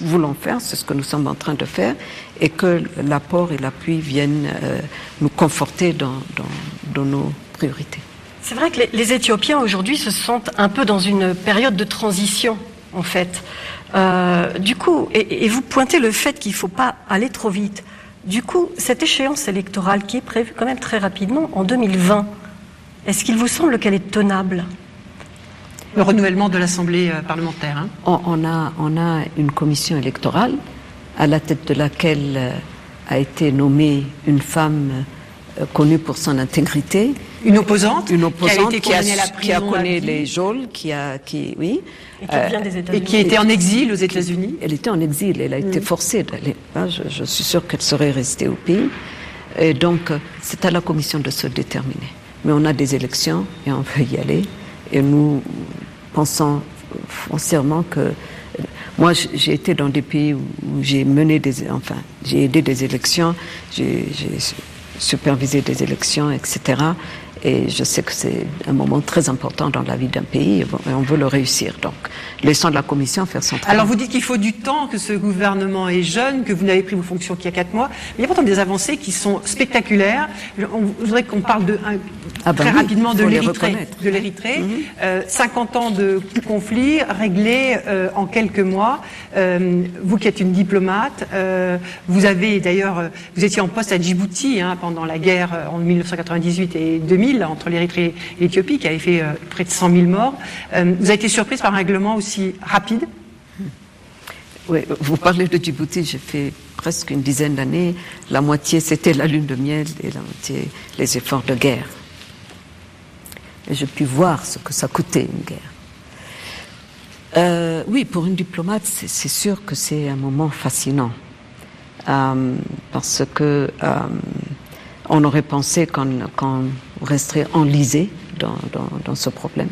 voulons faire, c'est ce que nous sommes en train de faire, et que l'apport et l'appui viennent euh, nous conforter dans, nos priorités. C'est vrai que les, Éthiopiens aujourd'hui se sentent un peu dans une période de transition, en fait. Euh, du coup, et, vous pointez le fait qu'il ne faut pas aller trop vite. Du coup, cette échéance électorale qui est prévue quand même très rapidement en 2020, est-ce qu'il vous semble qu'elle est tenable? Le renouvellement de l'Assemblée euh, parlementaire. Hein. On, a, on a une commission électorale à la tête de laquelle euh, a été nommée une femme euh, connue pour son intégrité. Une opposante Une opposante qui a, été qui a, connu les geôles, qui a, qui, oui. Et qui vient des États-Unis. Et qui était en exil aux États-Unis. Elle était en exil, elle a été mm. forcée d'aller. Hein, je, je, suis sûre qu'elle serait restée au pays. Et donc, c'est à la commission de se déterminer. Mais on a des élections et on veut y aller. Et nous pensons foncièrement que moi, j'ai été dans des pays où j'ai mené des, enfin, j'ai aidé des élections, j'ai supervisé des élections, etc. Et je sais que c'est un moment très important dans la vie d'un pays et on veut le réussir. Donc, laissons la Commission faire son travail. Alors, vous dites qu'il faut du temps, que ce gouvernement est jeune, que vous n'avez pris vos fonctions qu'il y a quatre mois. Mais il y a pourtant des avancées qui sont spectaculaires. Je voudrais qu'on parle de, ah ben très rapidement de l'Érythrée. De l'Érythrée. 50 ans de conflit réglés euh, en quelques mois. Euh, vous qui êtes une diplomate, euh, vous avez d'ailleurs, vous étiez en poste à Djibouti hein, pendant la guerre en 1998 et 2000 entre l'Érythrée et l'Éthiopie, qui avait fait euh, près de 100 000 morts. Euh, vous avez été surprise par un règlement aussi rapide? Oui, vous parlez de Djibouti, j'ai fait presque une dizaine d'années. La moitié, c'était la lune de miel et la moitié, les efforts de guerre. Et j'ai pu voir ce que ça coûtait une guerre. Euh, oui, pour une diplomate, c'est sûr que c'est un moment fascinant. parce que on aurait pensé qu'on resterait enlisé dans, ce problème,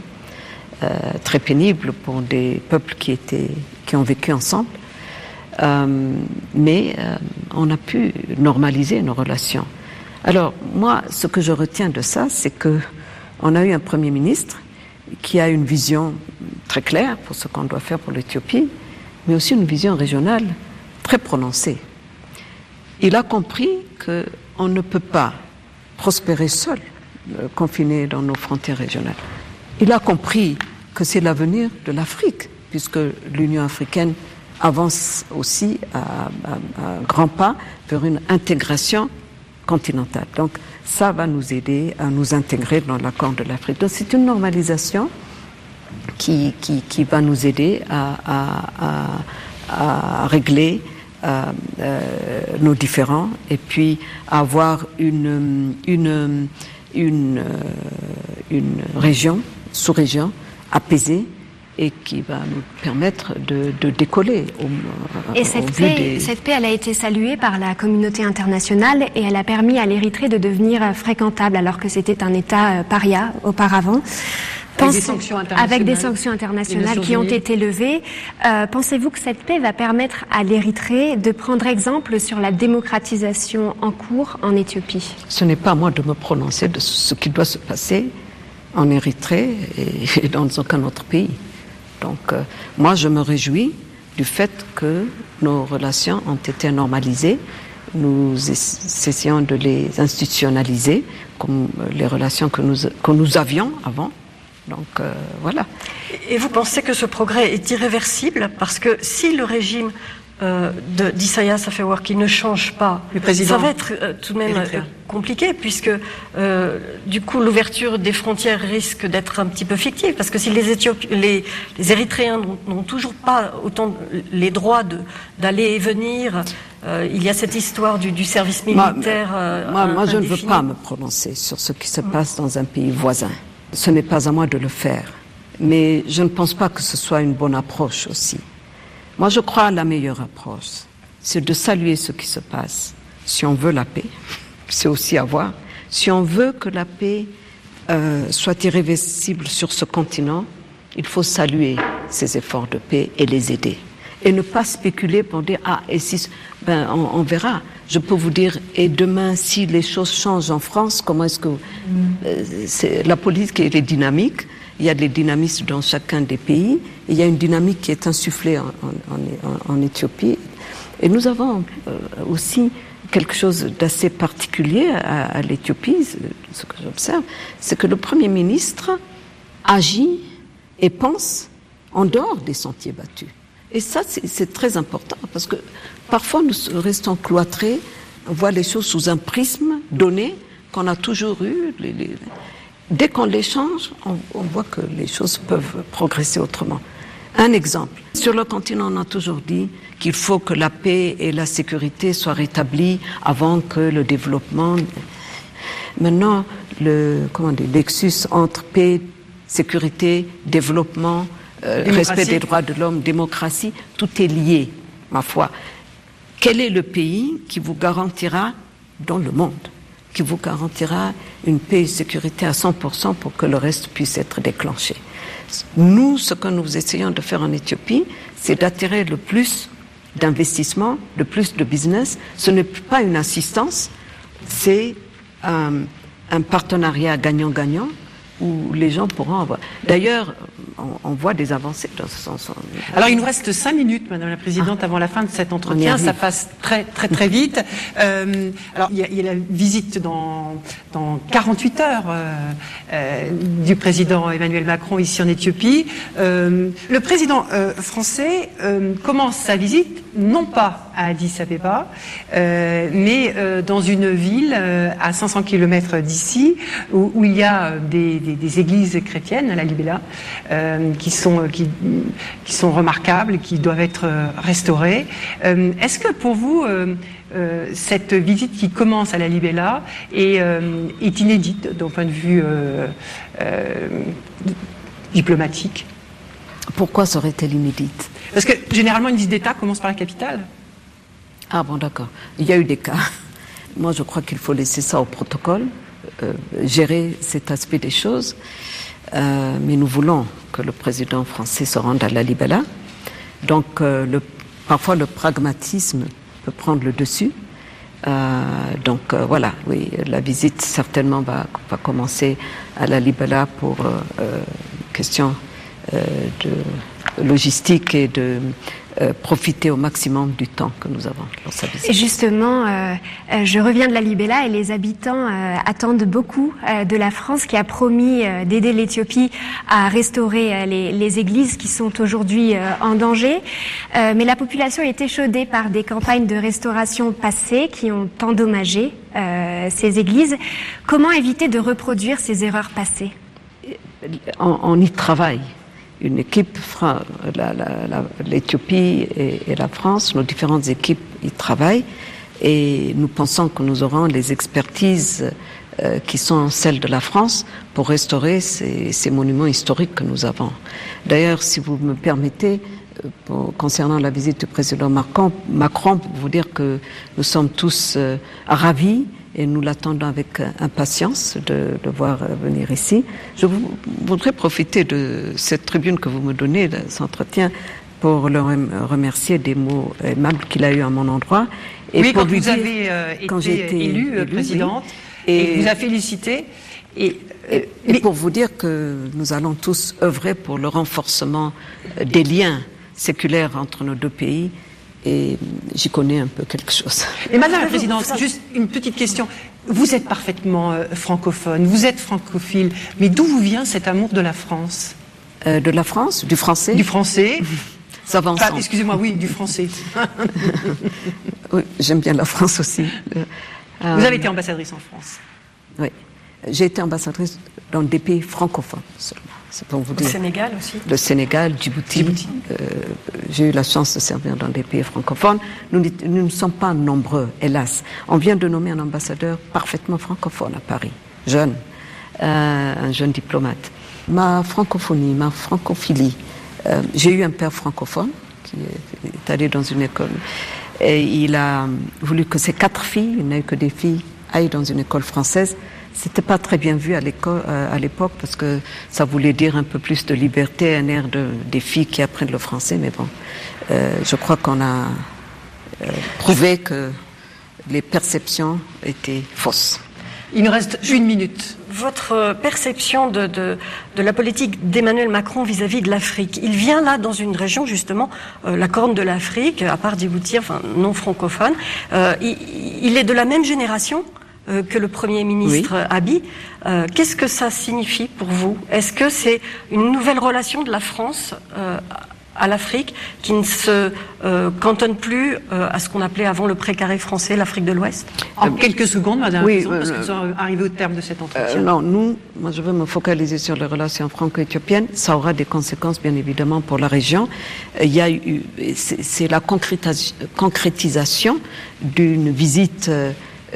euh, très pénible pour des peuples qui, étaient, qui ont vécu ensemble. Euh, mais euh, on a pu normaliser nos relations. Alors moi, ce que je retiens de ça, c'est que on a eu un premier ministre qui a une vision très claire pour ce qu'on doit faire pour l'Éthiopie, mais aussi une vision régionale très prononcée. Il a compris que on ne peut pas prospérer seul, euh, confiné dans nos frontières régionales. Il a compris que c'est l'avenir de l'Afrique, puisque l'Union africaine avance aussi à, grands pas vers une intégration continentale. Donc ça va nous aider à nous intégrer dans l'accord de l'Afrique. Donc c'est une normalisation qui, qui, va nous aider à, à régler nos différends et puis avoir une, une, une, euh, une région, sous-région, apaisée, et qui va nous permettre de, décoller. Au, et cette, paix, cette paix, elle a été saluée par la communauté internationale et elle a permis à l'Érythrée de devenir fréquentable alors que c'était un État euh, paria auparavant. Avec des sanctions internationales, avec des sanctions internationales qui ont été levées. Euh, pensez-vous que cette paix va permettre à l'Érythrée de prendre exemple sur la démocratisation en cours en Éthiopie? Ce n'est pas à moi de me prononcer de ce qui doit se passer en Érythrée et dans aucun autre pays. Donc, euh, moi, je me réjouis du fait que nos relations ont été normalisées. Nous essayons de les institutionnaliser comme les relations que nous, que nous avions avant. Donc euh, voilà. Et vous pensez que ce progrès est irréversible Parce que si le régime euh, d'Isaias Afewerki ne change pas, le président ça va être euh, tout de même euh, compliqué puisque du coup l'ouverture des frontières risque d'être un petit peu fictive parce que si les, les, les Érythréens n'ont toujours pas autant les droits d'aller et venir, il y a cette histoire du, du service militaire. Moi, moi je ne veux pas me prononcer sur ce qui se passe dans un pays voisin. Ce n'est pas à moi de le faire. Mais je ne pense pas que ce soit une bonne approche aussi. Moi, je crois à la meilleure approche. C'est de saluer ce qui se passe. Si on veut la paix, c'est aussi avoir. Si on veut que la paix euh, soit irréversible sur ce continent, il faut saluer ces efforts de paix et les aider. Et ne pas spéculer pour dire, ah, et si, ben, on, verra je peux vous dire, et demain, si les choses changent en France, comment est-ce que euh, la politique est dynamique Il y a des dynamismes dans chacun des pays. il y a une dynamique qui est insufflée en, Éthiopie. Et nous avons euh, aussi quelque chose d'assez particulier à l'Éthiopie, ce que j'observe, c'est que le Premier ministre agit et pense en dehors des sentiers battus. Et ça, c'est très important parce que parfois nous restons cloîtrés, on voit les choses sous un prisme donné qu'on a toujours eu. Dès qu'on les change, on, voit que les choses peuvent progresser autrement. Un exemple. Sur le continent, on a toujours dit qu'il faut que la paix et la sécurité soient rétablies avant que le développement. Maintenant, le comment dire, l'exus entre paix, sécurité, développement, euh, respect des droits de l'homme, démocratie, tout est lié, ma foi. Quel est le pays qui vous garantira dans le monde, qui vous garantira une paix et sécurité à 100% pour que le reste puisse être déclenché? Nous, ce que nous essayons de faire en Éthiopie, c'est d'attirer le plus d'investissements, le plus de business. Ce n'est pas une assistance, c'est un, un partenariat gagnant-gagnant où les gens pourront avoir. D'ailleurs, on, voit des avancées dans ce sens. Alors, il nous reste cinq minutes, Madame la Présidente, ah. avant la fin de cet entretien. Ça passe très, très, très vite. Euh, alors, il y, a, la visite dans, dans 48 heures euh, euh, du président Emmanuel Macron ici en Éthiopie. le président français commence sa visite non pas à Addis Abeba, mais dans une ville à 500 km d'ici, où, il y a des, églises chrétiennes, à la Libella, euh, qui, sont, remarquables, qui doivent être euh, restaurées. Euh, est-ce que pour vous, cette visite qui commence à la Libella est inédite d'un point de vue diplomatique? Pourquoi serait-elle inédite? Parce que généralement, une visite d'État commence par la capitale. Ah bon, d'accord. Il y a eu des cas. Moi, je crois qu'il faut laisser ça au protocole, gérer cet aspect des choses. Euh, mais nous voulons que le président français se rende à la Libella. Donc, euh, le, parfois, le pragmatisme peut prendre le dessus. Euh, donc euh, voilà, oui, la visite certainement va, va commencer à la Libella pour question de logistique et de euh, profiter au maximum du temps que nous avons dans sa visite. Et justement, euh, euh, je reviens de la Libella et les habitants attendent beaucoup de la France qui a promis d'aider l'Éthiopie à restaurer les, les, églises qui sont aujourd'hui en danger. mais la population est échaudée par des campagnes de restauration passées qui ont endommagé ces églises. Comment éviter de reproduire ces erreurs passées? On y travaille une équipe, l'Éthiopie et, la France, nos différentes équipes y travaillent et nous pensons que nous aurons les expertises euh, qui sont celles de la France pour restaurer ces, monuments historiques que nous avons. D'ailleurs, si vous me permettez, euh, concernant la visite du président Macron, Macron, pour vous dire que nous sommes tous euh, ravis et nous l'attendons avec impatience de le voir venir ici. Je vous, voudrais profiter de cette tribune que vous me donnez, de cet entretien, pour le remercier des mots aimables qu'il a eu à mon endroit. Et oui, pour quand lui vous dire, avez euh, quand été, été élue élu, présidente, oui. et, et vous a félicité. Et, et, et, pour vous dire que nous allons tous œuvrer pour le renforcement des liens séculaires entre nos deux pays et j'y connais un peu quelque chose. Et Madame la Présidente, juste une petite question. Vous êtes parfaitement euh, francophone, vous êtes francophile, mais d'où vous vient cet amour de la France? Euh, De la France? Du français? Du français Ça va ensemble. Ah, Excusez-moi, oui, du français. oui, j'aime bien la France aussi. Euh, vous avez été ambassadrice en France Oui. J'ai été ambassadrice dans des pays francophones seulement. C'est pour vous dire. Le Sénégal aussi Le Sénégal, Djibouti. Djibouti. Euh, J'ai eu la chance de servir dans des pays francophones. Nous, nous, ne sommes pas nombreux, hélas. On vient de nommer un ambassadeur parfaitement francophone à Paris, jeune, euh, un jeune diplomate. Ma francophonie, ma francophilie, euh, j'ai eu un père francophone qui est allé dans une école et il a voulu que ses quatre filles, il n'a eu que des filles, aillent dans une école française. C'était pas très bien vu à l'école, euh, à l'époque, parce que ça voulait dire un peu plus de liberté, un air de, des filles qui apprennent le français. Mais bon, euh, je crois qu'on a euh, prouvé que les perceptions étaient fausses. Il nous reste une minute. Votre perception de, de, de la politique d'Emmanuel Macron vis-à-vis -vis de l'Afrique, il vient là dans une région justement, euh, la Corne de l'Afrique, à part Djibouti, enfin non francophone. Euh, il, il, est de la même génération? Euh, que le Premier ministre oui. Abiy. Euh, Qu'est-ce que ça signifie pour vous? Est-ce que c'est une nouvelle relation de la France euh, à l'Afrique qui ne se euh, cantonne plus euh, à ce qu'on appelait avant le précaré français, l'Afrique de l'Ouest? En quelques secondes, Madame oui, parce que nous sommes arrivés au terme de cet entretien. non, nous, moi je veux me focaliser sur les relations franco-éthiopiennes. Ça aura des conséquences, bien évidemment, pour la région. Il y a eu, c'est la concrétisation d'une visite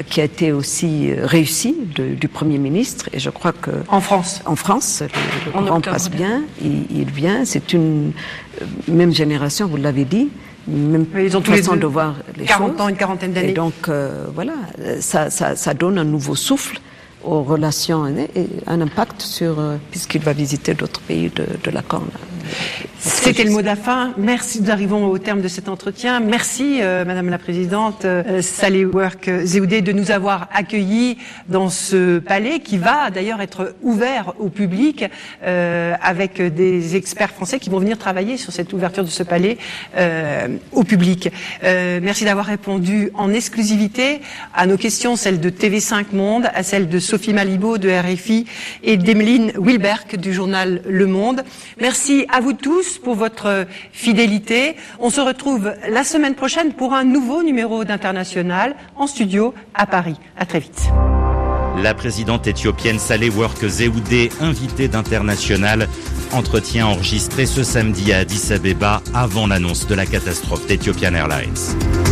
qui a été aussi réussi de, du Premier ministre et je crois que en France. En France le, le courant passe bien il, il vient c'est une même génération vous l'avez dit même Mais ils ont tous façon les deux de voir les 40 choses. ans une quarantaine d'années. Et donc euh, voilà ça, ça, ça donne un nouveau souffle aux relations et un impact sur euh, puisqu'il va visiter d'autres pays de, de la Corne c'était le mot de. Merci. Nous arrivons au terme de cet entretien. Merci, euh, Madame la Présidente euh, Saleh Work Zéoudé, de nous avoir accueillis dans ce palais qui va d'ailleurs être ouvert au public euh, avec des experts français qui vont venir travailler sur cette ouverture de ce palais euh, au public. Euh, merci d'avoir répondu en exclusivité à nos questions, celles de TV5 Monde, à celles de Sophie Malibaud de RFI et d'Emeline Wilberg du journal Le Monde. Merci vous tous pour votre fidélité. On se retrouve la semaine prochaine pour un nouveau numéro d'International en studio à Paris. À très vite. La présidente éthiopienne Saleh Work Zéoudé, invitée d'International, entretien enregistré ce samedi à Addis Abeba avant l'annonce de la catastrophe d'Ethiopian Airlines.